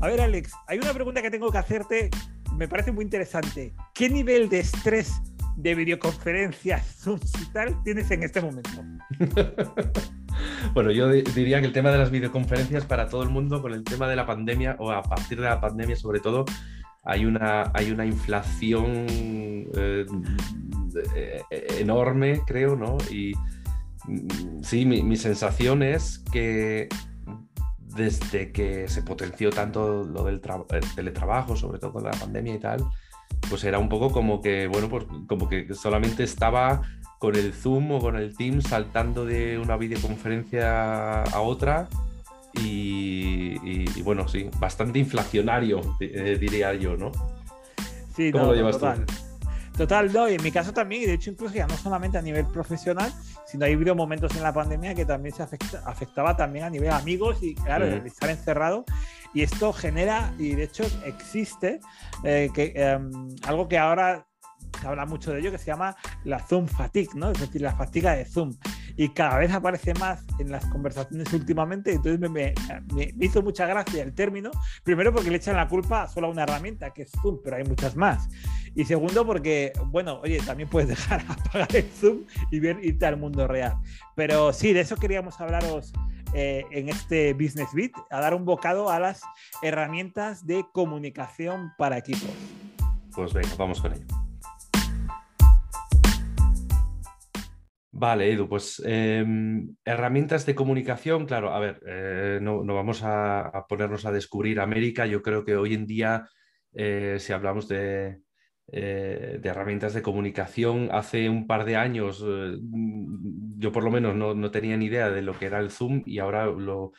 A ver, Alex, hay una pregunta que tengo que hacerte, me parece muy interesante. ¿Qué nivel de estrés de videoconferencias, Zoom y tal tienes en este momento? bueno, yo diría que el tema de las videoconferencias para todo el mundo, con el tema de la pandemia, o a partir de la pandemia sobre todo, hay una, hay una inflación eh, eh, enorme, creo, ¿no? Y mm, sí, mi, sensación es que desde que se potenció tanto lo del teletrabajo, sobre todo con la pandemia y tal, pues era un poco como que, bueno, pues como que solamente estaba con el Zoom o con el Teams saltando de una videoconferencia a otra y, bueno, sí, bastante inflacionario, eh, diría yo, ¿no? Sí, ¿Cómo lo llevas total. tú? Total, no, y en mi caso también, y de hecho incluso ya no solamente a nivel profesional, sino hay habido momentos en la pandemia que también se afectaba también a nivel amigos y claro, estar encerrado. Y esto genera, y de hecho existe, eh, que, em, algo que ahora se habla mucho de ello, que se llama la Zoom fatigue, ¿no? Es decir, la fatiga de Zoom y cada vez aparece más en las conversaciones últimamente. Entonces me, hizo mucha gracia el término. Primero porque le echan la culpa solo a una herramienta que es Zoom, pero hay muchas más. Y segundo porque, bueno, oye, también puedes dejar apagar el Zoom y ver, irte al mundo real. Pero sí, de eso queríamos hablaros eh, en este Business Beat, a dar un bocado a las herramientas de comunicación para equipos. Pues venga, vamos con ello. Vale, Edu, pues em, herramientas de comunicación, claro, a ver, eh, no, vamos a, ponernos a descubrir América, yo creo que hoy en día, eh, si hablamos de, eh, de, herramientas de comunicación, hace un par de años yo por lo menos no, tenía ni idea de lo que era el Zoom y ahora lo,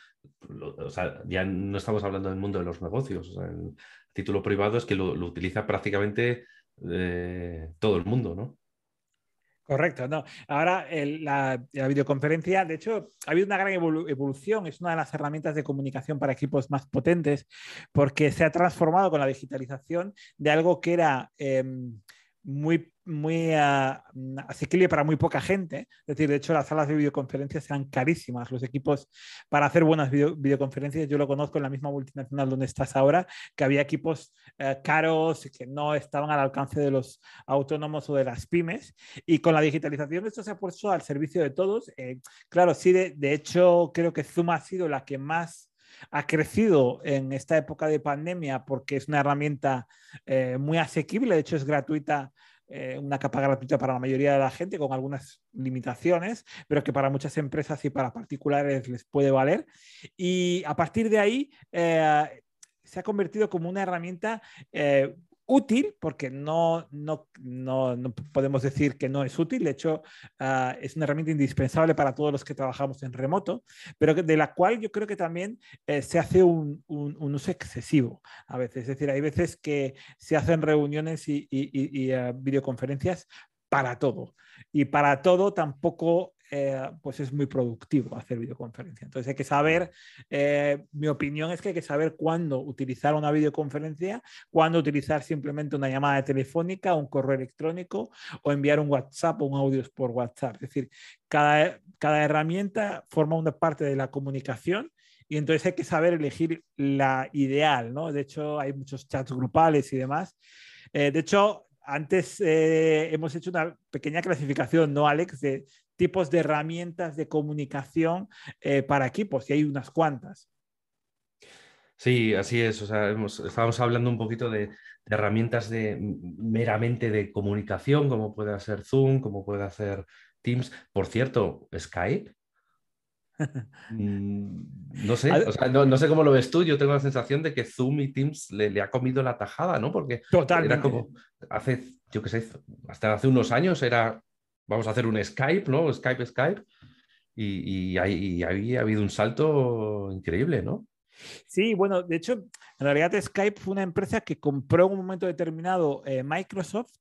o sea, ya no estamos hablando del mundo de los negocios, el título privado es que lo utiliza prácticamente todo el mundo, ¿no? Correcto, no. Ahora la, videoconferencia, de hecho, ha habido una gran evolución, es una de las herramientas de comunicación para equipos más potentes porque se ha transformado con la digitalización de algo que era em, muy muy ah, asequible para muy poca gente. Es decir, de hecho, las salas de videoconferencias eran carísimas. Los equipos para hacer buenas videoconferencias, yo lo conozco en la misma multinacional donde estás ahora, que había equipos eh, caros que no estaban al alcance de los autónomos o de las pymes. Y con la digitalización esto se ha puesto al servicio de todos. Eh, claro, sí, de, de hecho, creo que Zoom ha sido la que más ha crecido en esta época de pandemia porque es una herramienta eh, muy asequible, de hecho es gratuita eh, una capa gratuita para la mayoría de la gente con algunas limitaciones, pero que para muchas empresas y para particulares les puede valer. Y a partir de ahí eh, se ha convertido como una herramienta eh, útil, porque no, no, no, no, podemos decir que no es útil, de hecho ah, es una herramienta indispensable para todos los que trabajamos en remoto, pero de la cual yo creo que también eh, se hace un, un, uso excesivo a veces, es decir, hay veces que se hacen reuniones y, y, ah, videoconferencias para todo. Y para todo tampoco eh, pues es muy productivo hacer videoconferencia. Entonces hay que saber, eh, mi opinión es que hay que saber cuándo utilizar una videoconferencia, cuándo utilizar simplemente una llamada telefónica, un correo electrónico o enviar un WhatsApp o un audio por WhatsApp. Es decir, cada, cada herramienta forma una parte de la comunicación y entonces hay que saber elegir la ideal, ¿no? De hecho, hay muchos chats grupales y demás. Eh, de hecho, antes hemos hecho una pequeña clasificación, ¿no, Alex? De tipos de herramientas de comunicación eh, para equipos, y hay unas cuantas. Sí, así es. O sea, estábamos hablando un poquito de, herramientas de meramente de comunicación, como puede ser Zoom, como puede hacer Teams. Por cierto, Skype. Mm, no sé, no, sé cómo lo ves tú. Yo tengo la sensación de que Zoom y Teams le, ha comido la tajada, ¿no? Porque era como hace, yo qué sé, hasta hace unos años era vamos a hacer un Skype, ¿no? Skype, Skype. Y, ahí, ha habido un salto increíble, ¿no? Sí, bueno, de hecho, en realidad Skype fue una empresa que compró en un momento determinado eh, Microsoft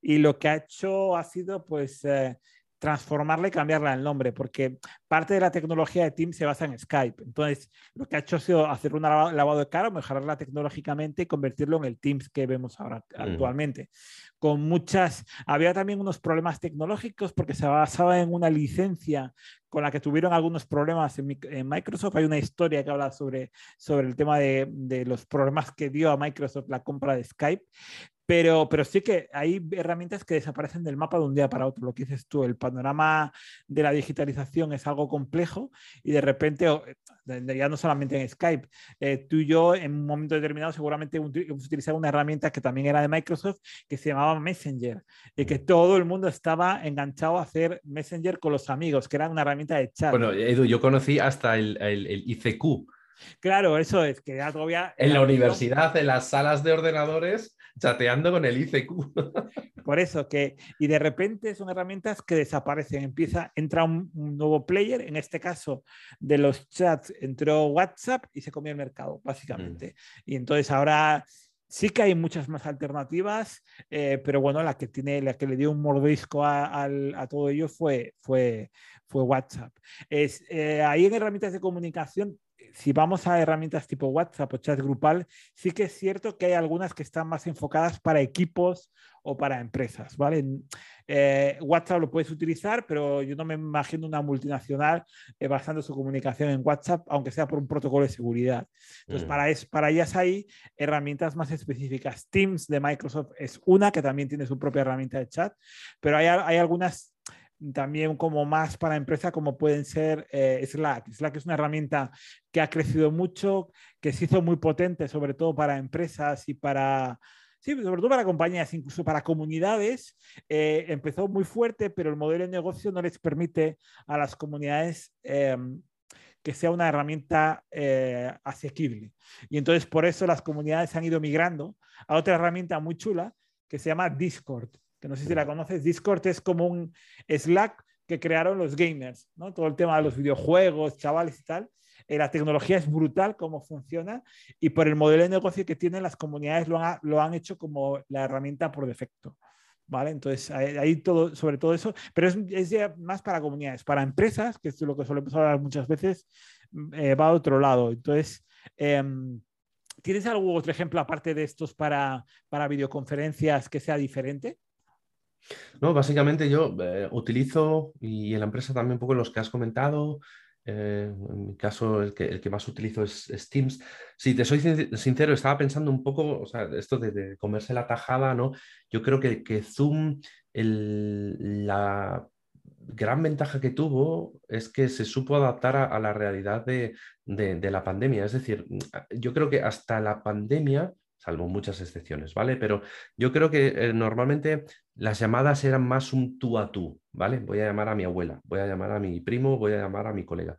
y lo que ha hecho ha sido, pues, eh, transformarla y cambiarla el nombre, porque parte de la tecnología de Teams se basa en Skype. Entonces, lo que ha hecho ha sido hacer un lavado de cara, mejorarla tecnológicamente y convertirlo en el Teams que vemos ahora actualmente. Con muchas, había también unos problemas tecnológicos porque se basaba en una licencia con la que tuvieron algunos problemas en, Microsoft. Hay una historia que habla sobre, sobre el tema de, de, los problemas que dio a Microsoft la compra de Skype, pero, pero sí que hay herramientas que desaparecen del mapa de un día para otro. Lo que dices tú, el panorama de la digitalización es algo complejo y de repente, ya no solamente en Skype, eh, tú y yo en un momento determinado seguramente hemos utilizado una herramienta que también era de Microsoft que se llamaba Messenger y que todo el mundo estaba enganchado a hacer Messenger con los amigos, que era una herramienta de chat. Bueno, Edu, yo conocí hasta el, el, el ICQ. Claro, eso es, que ya todavía... En la universidad, en las salas de ordenadores, chateando con el ICQ. Por eso que, y de repente son herramientas que desaparecen. Empieza, entra un, nuevo player, en este caso de los chats entró WhatsApp y se comió el mercado, básicamente. Mm. Y entonces ahora sí que hay muchas más alternativas, eh, pero bueno, la que, tiene, la que le dio un mordisco a, a todo ello fue, fue, fue WhatsApp. Es, eh, ahí en herramientas de comunicación si vamos a herramientas tipo WhatsApp o chat grupal, sí que es cierto que hay algunas que están más enfocadas para equipos o para empresas, ¿vale? Eh, WhatsApp lo puedes utilizar, pero yo no me imagino una multinacional eh, basando su comunicación en WhatsApp, aunque sea por un protocolo de seguridad. Entonces, mm. para, es, para ellas hay herramientas más específicas. Teams de Microsoft es una que también tiene su propia herramienta de chat, pero hay, hay algunas también como más para empresa como pueden ser eh, Slack. Slack es una herramienta que ha crecido mucho, que se hizo muy potente, sobre todo para empresas y para, sí, sobre todo para compañías, incluso para comunidades. Eh, empezó muy fuerte, pero el modelo de negocio no les permite a las comunidades em, que sea una herramienta eh, asequible. Y entonces por eso las comunidades han ido migrando a otra herramienta muy chula que se llama Discord que no sé si la conoces, Discord es como un Slack que crearon los gamers, ¿no? Todo el tema de los videojuegos, chavales y tal. Eh, la tecnología es brutal cómo funciona y por el modelo de negocio que tienen las comunidades lo han, lo han hecho como la herramienta por defecto. ¿Vale? Entonces, ahí todo, sobre todo eso, pero es, es más para comunidades, para empresas, que es lo que solemos hablar muchas veces, mm, eh, va a otro lado. Entonces, em, ¿tienes algún otro ejemplo aparte de estos para, para videoconferencias que sea diferente? No, básicamente yo eh, utilizo, y en la empresa también un poco los que has comentado, eh, en mi caso el que, el que más utilizo es, Teams. Si te soy sincero, estaba pensando un poco, o sea, esto de, comerse la tajada, ¿no? Yo creo que, que Zoom, la gran ventaja que tuvo es que se supo adaptar a, la realidad de, de, la pandemia. Es decir, yo creo que hasta la pandemia salvo muchas excepciones, ¿vale? Pero yo creo que eh, normalmente las llamadas eran más un tú a tú, ¿vale? Voy a llamar a mi abuela, voy a llamar a mi primo, voy a llamar a mi colega.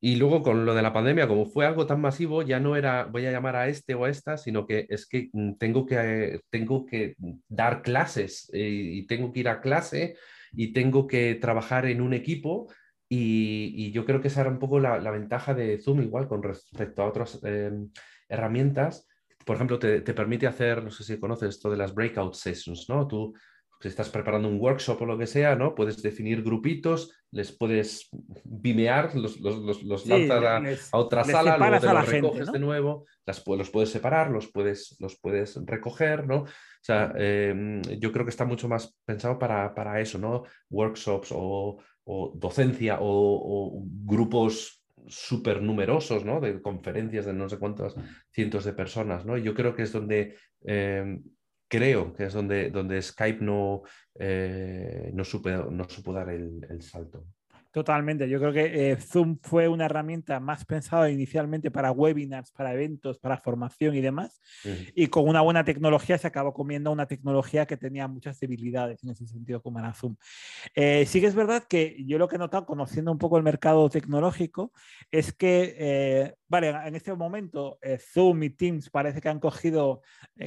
Y luego con lo de la pandemia, como fue algo tan masivo, ya no era voy a llamar a este o a esta, sino que es que mm, tengo que, tengo que dar clases eh, y tengo que ir a clase y tengo que trabajar en un equipo. Y, yo creo que esa era un poco la, ventaja de Zoom, igual con respecto a otras em, herramientas, por ejemplo, te, permite hacer, no sé si conoces esto de las breakout sessions, ¿no? Tú, si estás preparando un workshop o lo que sea, ¿no? Puedes definir grupitos, les puedes bimear, los, los, lanzas a, otra sala, luego te los recoges de nuevo, las, los puedes separar, los puedes, los puedes recoger, ¿no? O sea, em, yo creo que está mucho más pensado para, para eso, ¿no? Workshops o, docencia o, o grupos súper numerosos, ¿no? De conferencias de no sé cuántas cientos de personas, ¿no? Yo creo que es donde, em, creo que es donde, donde Skype no, eh, no, no supo dar el salto. Totalmente. Yo creo que eh, Zoom fue una herramienta más pensada inicialmente para webinars, para eventos, para formación y demás. Y con una buena tecnología se acabó comiendo una tecnología que tenía muchas debilidades en ese sentido, como era Zoom. Eh, sí que es verdad que yo lo que he notado, conociendo un poco el mercado tecnológico, es que, eh, vale, en este momento Zoom y Teams parece que han cogido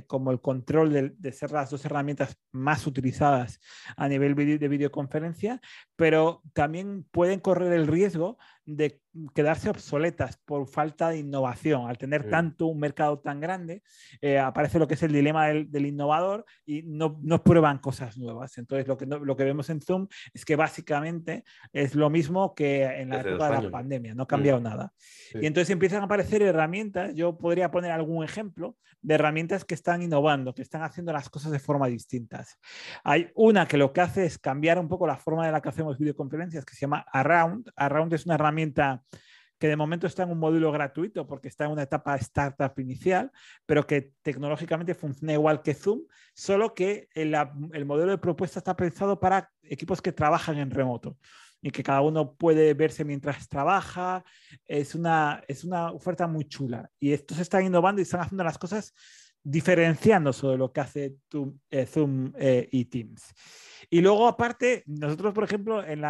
como el control de, de, ser las dos herramientas más utilizadas a nivel de videoconferencia, pero también pueden correr el riesgo de quedarse obsoletas por falta de innovación. Al tener tanto un mercado tan grande, eh, aparece lo que es el dilema del, innovador y no, no, prueban cosas nuevas. Entonces, lo que, lo que vemos en Zoom es que básicamente es lo mismo que en la época de la pandemia, no ha cambiado nada. Y entonces empiezan a aparecer herramientas, yo podría poner algún ejemplo de herramientas que están innovando, que están haciendo las cosas de forma distintas. Hay una que lo que hace es cambiar un poco la forma de la que hacemos videoconferencias, que se llama Around. Around es una herramienta que de momento está en un módulo gratuito porque está en una etapa startup inicial, pero que tecnológicamente funciona igual que Zoom, solo que el, el modelo de propuesta está pensado para equipos que trabajan en remoto y que cada uno puede verse mientras trabaja. Es una, es una oferta muy chula y estos están innovando y están haciendo las cosas diferenciándose de lo que hace eh, Zoom eh, y Teams. Y luego, aparte, nosotros, por ejemplo, en,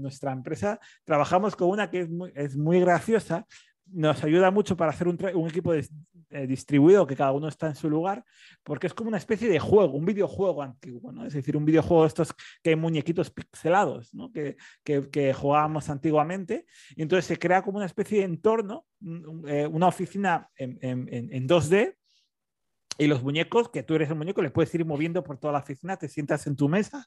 nuestra empresa trabajamos con una que es muy, graciosa, nos ayuda mucho para hacer un, equipo eh, distribuido que cada uno está en su lugar, porque es como una especie de juego, un videojuego antiguo, ¿no? Es decir, un videojuego de estos que hay muñequitos pixelados, ¿no? Que, que, jugábamos antiguamente. Y entonces se crea como una especie de entorno, una oficina en, en, en 2D, y los muñecos, que tú eres el muñeco, le puedes ir moviendo por toda la oficina, te sientas en tu mesa,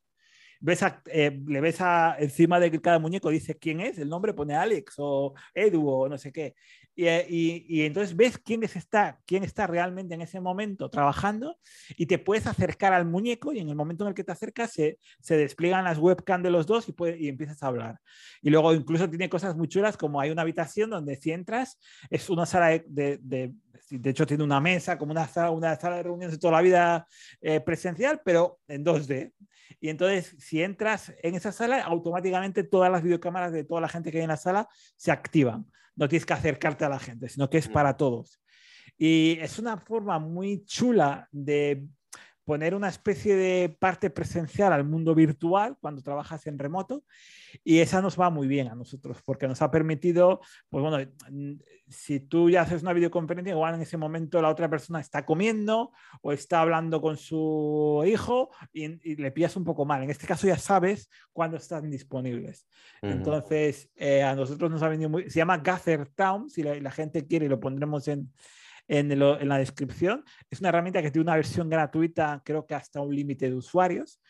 ves eh, le ves a, encima de cada muñeco, dice quién es, el nombre pone Alex o Edu o no sé qué. Y, eh, y, y, entonces ves quién, está, quién está realmente en ese momento trabajando y te puedes acercar al muñeco y en el momento en el que te acercas se, se despliegan las webcam de los dos y, puede, y empiezas a hablar. Y luego incluso tiene cosas muy chulas como hay una habitación donde si entras es una sala de, de de hecho tiene una mesa, como una sala, una sala de reuniones de toda la vida eh, presencial, pero en 2D. Y entonces, si entras en esa sala, automáticamente todas las videocámaras de toda la gente que hay en la sala se activan. No tienes que acercarte a la gente, sino que es mm. para todos. Y es una forma muy chula de poner una especie de parte presencial al mundo virtual cuando trabajas en remoto y esa nos va muy bien a nosotros porque nos ha permitido, pues bueno, si tú ya haces una videoconferencia, igual en ese momento la otra persona está comiendo o está hablando con su hijo y, le pillas un poco mal. En este caso ya sabes cuándo están disponibles. Entonces, eh, a nosotros nos ha venido muy... Se llama Gather Town, si la, gente quiere, lo pondremos en, en, en, la descripción. Es una herramienta que tiene una versión gratuita, creo que hasta un límite de usuarios.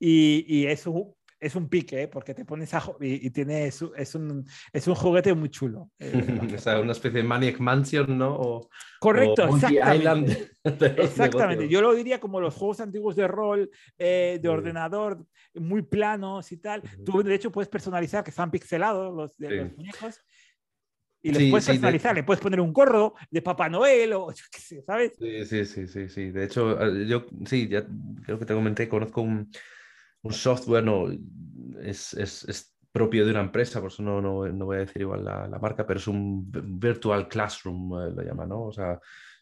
Y, y es un, es un pique, ¿eh? porque te pones a y, y, tiene es, es, un, es un juguete muy chulo. Eh, o sea, una especie de Maniac Mansion, ¿no? Correcto, exactamente. exactamente. Yo lo diría como los juegos antiguos de rol, eh, de ordenador, muy planos y tal. Tú, de hecho, puedes personalizar, que están pixelados los, de, los muñecos. Y les puedes personalizar, le puedes poner un gorro de Papá Noel o yo qué sé, ¿sabes? Sí, sí, sí, sí, sí. De hecho, yo sí, ya creo que te comenté, conozco un, un software no, es, es, es, propio de una empresa, por eso no, no, no voy a decir igual la, la, marca, pero es un virtual classroom, eh, lo llama, ¿no? O sea,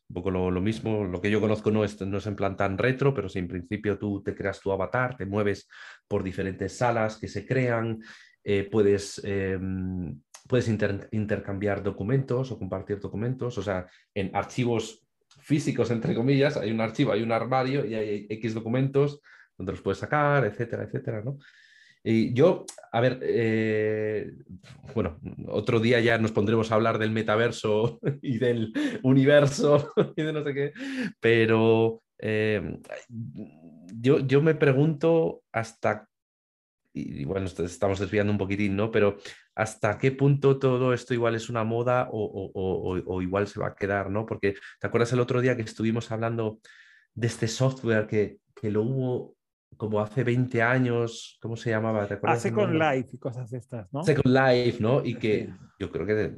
un poco lo, lo, mismo. Lo que yo conozco no es, no es en plan tan retro, pero si en principio tú te creas tu avatar, te mueves por diferentes salas que se crean, eh, puedes, eh, puedes inter, intercambiar documentos o compartir documentos, o sea, en archivos físicos, entre comillas, hay un archivo, hay un armario y hay X documentos donde los puedes sacar, etcétera, etcétera, ¿no? Y yo, a ver, eh, bueno, otro día ya nos pondremos a hablar del metaverso y del universo y de no sé qué, pero eh, yo, yo me pregunto hasta, y bueno, estamos desviando un poquitín, ¿no? Pero hasta qué punto todo esto igual es una moda o, o, o, o igual se va a quedar, ¿no? Porque te acuerdas el otro día que estuvimos hablando de este software que, que lo hubo como hace 20 años, ¿cómo se llamaba? ¿Te ah, Second Life y cosas estas, ¿no? Second Life, ¿no? Y que yo creo que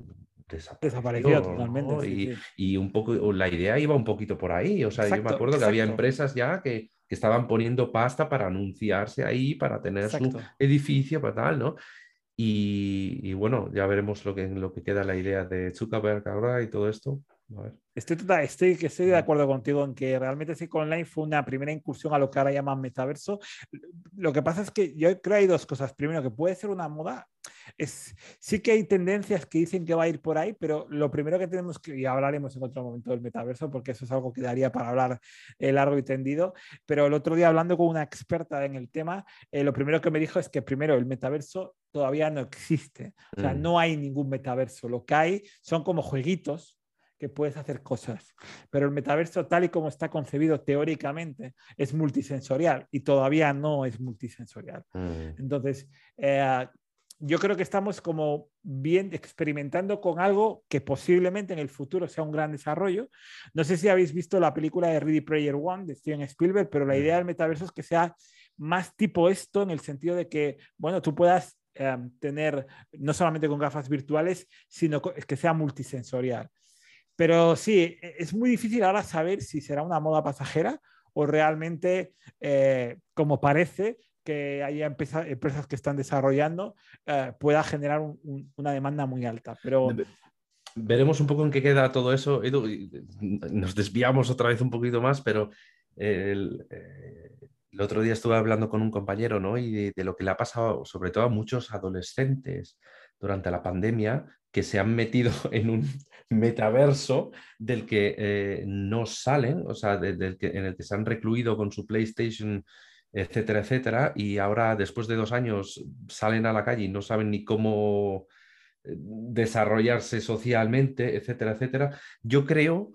desapareció, totalmente. y, y, un poco, la idea iba un poquito por ahí. O sea, yo me acuerdo que había empresas ya que, que, estaban poniendo pasta para anunciarse ahí, para tener su edificio, para tal, ¿no? Y, y, bueno, ya veremos lo que, lo que queda la idea de Zuckerberg ahora y todo esto. Estoy, total, estoy, estoy de acuerdo contigo en que realmente Second Online fue una primera incursión a lo que ahora llaman metaverso. Lo que pasa es que yo creo que hay dos cosas. Primero, que puede ser una moda. Es, sí que hay tendencias que dicen que va a ir por ahí, pero lo primero que tenemos que, y hablaremos en otro momento del metaverso, porque eso es algo que daría para hablar eh, largo y tendido, pero el otro día hablando con una experta en el tema, eh, lo primero que me dijo es que primero el metaverso todavía no existe. O sea, Mm. no hay ningún metaverso. Lo que hay son como jueguitos que puedes hacer cosas. Pero el metaverso, tal y como está concebido teóricamente, es multisensorial y todavía no es multisensorial. Mm. Entonces, eh, yo creo que estamos como bien experimentando con algo que posiblemente en el futuro sea un gran desarrollo. No sé si habéis visto la película de Ready Player One de Steven Spielberg, pero la idea del metaverso es que sea más tipo esto en el sentido de que, bueno, tú puedas eh, tener no solamente con gafas virtuales, sino que sea multisensorial. Pero sí, e- es muy difícil ahora saber si será una moda pasajera o realmente, eh, como parece, que haya empresa- empresas que están desarrollando, eh, pueda generar un- un- una demanda muy alta. Pero Veremos un poco en qué queda todo eso. Eh, Nos desviamos otra vez un poquito más, pero eh, el otro día estuve hablando con un compañero, ¿no? Y de, lo que le ha pasado, sobre todo a muchos adolescentes durante la pandemia, que se han metido en un metaverso del que eh, no salen, o sea, en el que se han recluido con su PlayStation, etcétera, etcétera, y ahora, después de dos años, salen a la calle y no saben ni cómo eh, desarrollarse socialmente, etcétera, etcétera. Yo creo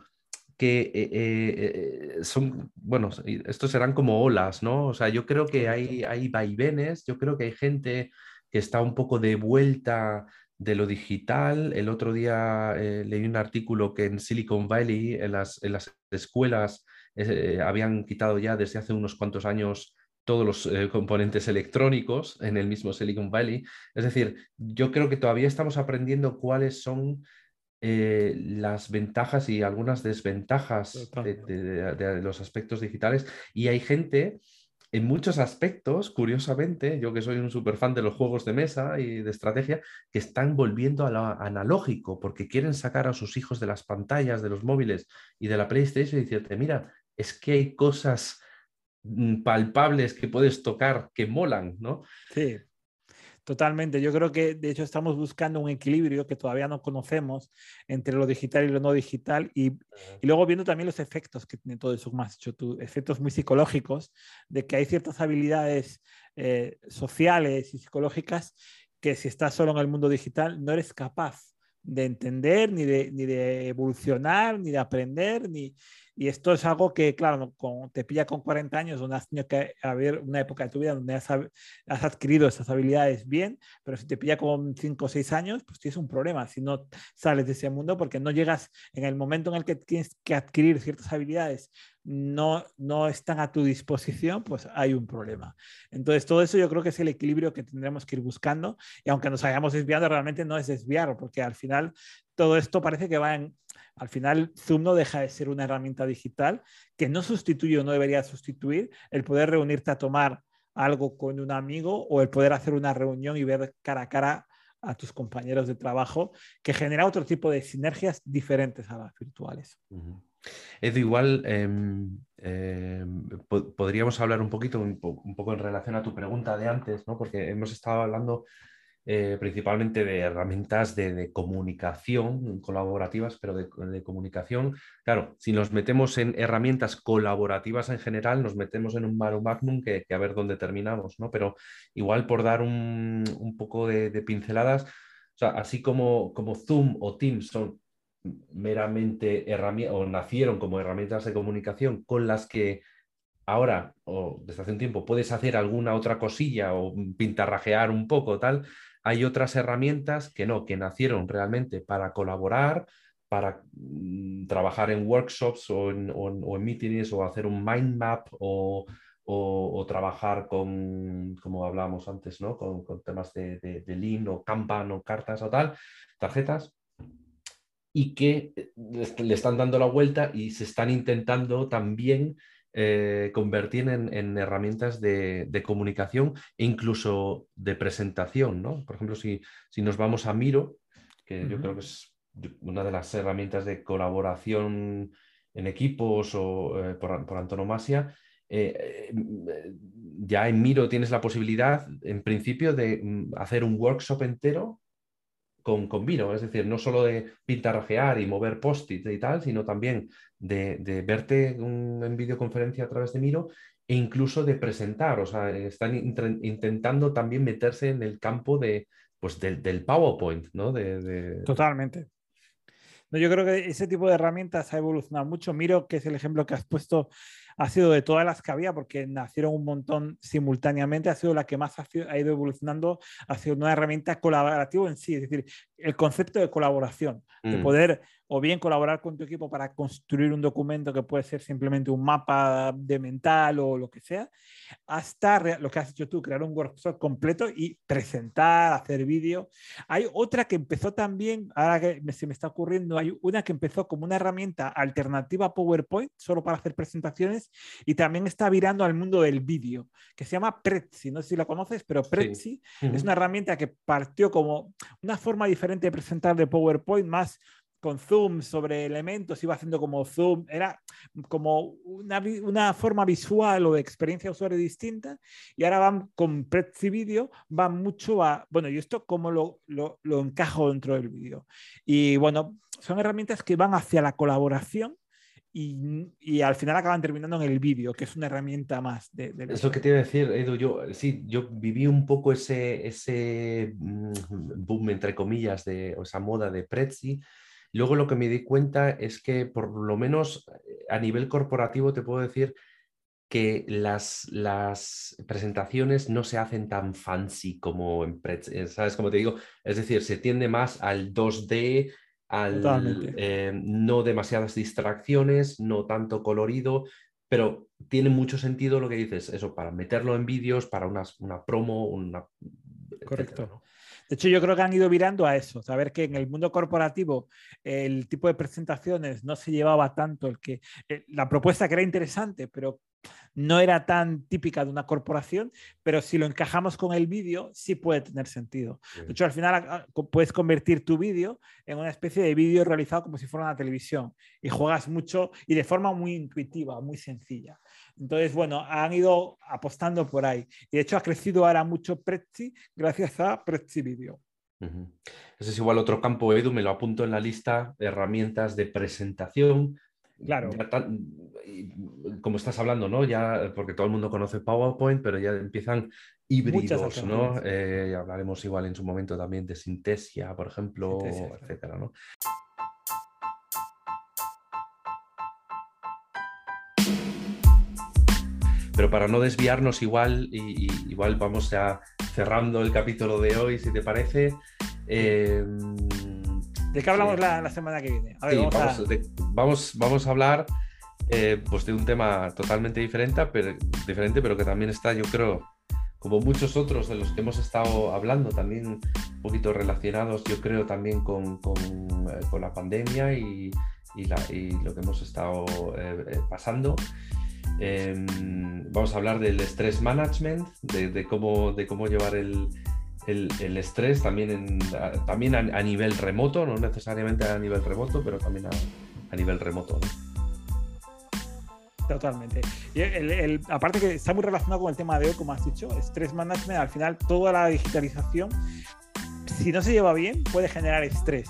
que eh, eh, eh, son, bueno, estos serán como olas, ¿no? O sea, yo creo que hay, hay vaivenes, yo creo que hay gente que está un poco de vuelta de lo digital. El otro día eh, leí un artículo que en Silicon Valley, en las, en las escuelas, habían quitado ya desde hace unos cuantos años todos los eh, componentes electrónicos en el mismo Silicon Valley. Es decir, yo creo que todavía estamos aprendiendo cuáles son eh, las ventajas y algunas desventajas de, de- los aspectos digitales. Y hay gente en muchos aspectos, curiosamente, yo que soy un súper fan de los juegos de mesa y de estrategia, que están volviendo a lo analógico porque quieren sacar a sus hijos de las pantallas, de los móviles y de la PlayStation y decirte, mira, es que hay cosas mm, palpables que puedes tocar que molan, ¿no? Sí, totalmente. Yo creo que de hecho estamos buscando un equilibrio que todavía no conocemos entre lo digital y lo no digital y, y luego viendo también los efectos que tiene todo eso, dicho tú, efectos muy psicológicos, de que hay ciertas habilidades eh, sociales y psicológicas que si estás solo en el mundo digital no eres capaz de entender, ni de, ni de evolucionar, ni de aprender, ni... Y esto es algo que, claro, con- te pilla con 40 años, donde has tenido que haber una época de tu vida donde has, has adquirido esas habilidades bien, pero si te pilla con 5 o 6 años, pues tienes un problema si no sales de ese mundo porque no llegas en el momento en el que tienes que adquirir ciertas habilidades, no, no están a tu disposición, pues hay un problema. Entonces, todo eso yo creo que es el equilibrio que tendremos que ir buscando y aunque nos hayamos desviado, realmente no es desviar, porque al final todo esto parece que va en... Al final, Zoom no deja de ser una herramienta digital que no sustituye o no debería sustituir el poder reunirte a tomar algo con un amigo o el poder hacer una reunión y ver cara a cara a tus compañeros de trabajo, que genera otro tipo de sinergias diferentes a las virtuales. Ujú. Edu, igual em, em, po- podríamos hablar un poquito, un, un poco en relación a tu pregunta de antes, ¿no? Porque hemos estado hablando eh, principalmente de herramientas de, comunicación colaborativas, pero de, comunicación. Claro, si nos metemos en herramientas colaborativas en general, nos metemos en un maro magnum que, que a ver dónde terminamos, ¿no? Pero igual por dar un, poco de, pinceladas, así como, como Zoom o Teams son meramente herramientas o nacieron como herramientas de comunicación con las que ahora o desde hace un tiempo puedes hacer alguna otra cosilla o pintarrajear un poco tal, hay otras herramientas que no, que nacieron realmente para colaborar, para mm, trabajar en workshops o en, o meetings o hacer un mind map o, trabajar con, como hablábamos antes, ¿no? con, temas de, Lean o Kanban o cartas o tal, tarjetas y que eh, le están dando la vuelta y se están intentando también eh, convertir en, en herramientas de, de comunicación e incluso de presentación, ¿no? Por ejemplo, si, si nos vamos a Miro, que yo creo que es una de las herramientas de colaboración en equipos o eh, por, por antonomasia, eh, eh, ya en Miro tienes la posibilidad, en principio, de mm, hacer un workshop entero con, con Miro, es decir, no solo de pintarrajear y mover post-it y tal, sino también de, verte en videoconferencia a través de Miro e incluso de presentar, o sea, están intentando también meterse en el campo de, pues, del, PowerPoint, ¿no? De, Totalmente. No, yo creo que ese tipo de herramientas ha evolucionado mucho. Miro que es el ejemplo que has puesto ha sido de todas las que había, porque nacieron un montón simultáneamente, ha sido la que más ha, ido evolucionando, ha sido una herramienta colaborativa en sí, es decir, el concepto de colaboración, de mm. poder o bien colaborar con tu equipo para construir un documento que puede ser simplemente un mapa de mental o lo que sea, hasta lo que has hecho tú, crear un workshop completo y presentar, hacer vídeo. Hay otra que empezó también, ahora que se me está ocurriendo, hay una que empezó como una herramienta alternativa a PowerPoint, solo para hacer presentaciones, y también está virando al mundo del vídeo, que se llama Prezi. No sé si lo conoces, pero Prezi es una herramienta que partió como una forma diferente de presentar de PowerPoint, más con zoom sobre elementos, iba haciendo como zoom, era como una, forma visual o de experiencia de usuario distinta, y ahora van con Prezi Video, van mucho a, bueno, ¿y esto cómo lo, lo, lo encajo dentro del vídeo? Y bueno, son herramientas que van hacia la colaboración y, al final acaban terminando en el vídeo, que es una herramienta más. De, de Eso que te iba a decir, Edu, yo sí, yo viví un poco ese, ese mm, boom, entre comillas, de esa moda de Prezi. Luego lo que me di cuenta es que por lo menos eh, a nivel corporativo te puedo decir que las, las presentaciones no se hacen tan fancy como en eh, ¿sabes? Como te digo, es decir, se tiende más al 2D, al eh, no demasiadas distracciones, no tanto colorido, pero tiene mucho sentido lo que dices, eso, para meterlo en vídeos, para una, una promo, una... Correcto. De hecho, yo creo que han ido virando a eso, saber que en el mundo corporativo el tipo de presentaciones no se llevaba tanto, el que eh, la propuesta que era interesante, pero no era tan típica de una corporación, pero si lo encajamos con el vídeo, sí puede tener sentido. De hecho, al final puedes convertir tu vídeo en una especie de vídeo realizado como si fuera una televisión y juegas mucho y de forma muy intuitiva, muy sencilla. Entonces, bueno, han ido apostando por ahí. Y de hecho ha crecido ahora mucho Prezi gracias a Prezi Video. Ese es igual otro campo, Edu, me lo apunto en la lista de herramientas de presentación Claro. como estás hablando, ¿no? Ya, porque todo el mundo conoce PowerPoint, pero ya empiezan híbridos, ¿no? Eh, hablaremos igual en su momento también de Sintesia, por ejemplo, etcétera, ¿no? Pero para no desviarnos igual, y, igual vamos ya cerrando el capítulo de hoy, si te parece. Eh, ¿De qué hablamos la, semana que viene? vamos, vamos, a... hablar eh, pues de un tema totalmente diferente pero, diferente, pero que también está, yo creo, como muchos otros de los que hemos estado hablando, también un poquito relacionados, yo creo, también con, con, eh, la pandemia y, y, lo que hemos estado eh, pasando. Em, vamos a hablar del stress management, de, cómo, de cómo llevar el, el, estrés también, en, también a, nivel remoto, no necesariamente a nivel remoto, pero también a, nivel remoto. Totalmente. Y el, aparte que está muy relacionado con el tema de hoy, como has dicho, estrés management, al final toda la digitalización, si no se lleva bien, puede generar estrés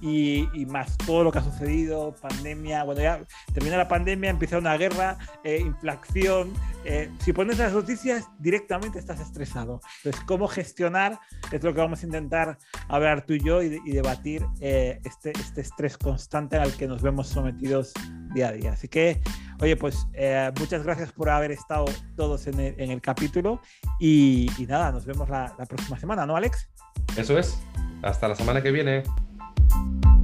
y, más todo lo que ha sucedido, pandemia, bueno, ya termina la pandemia, empieza una guerra, eh, inflación. Eh, si pones las noticias, directamente estás estresado. Entonces, ¿cómo gestionar? Es lo que vamos a intentar hablar tú y yo y, debatir eh, este, este estrés constante al que nos vemos sometidos día a día. Así que, oye, pues muchas gracias por haber estado todos en el, capítulo y, nada, nos vemos la próxima semana, ¿no, Alex? Eso es. Hasta la semana que viene. Thank you.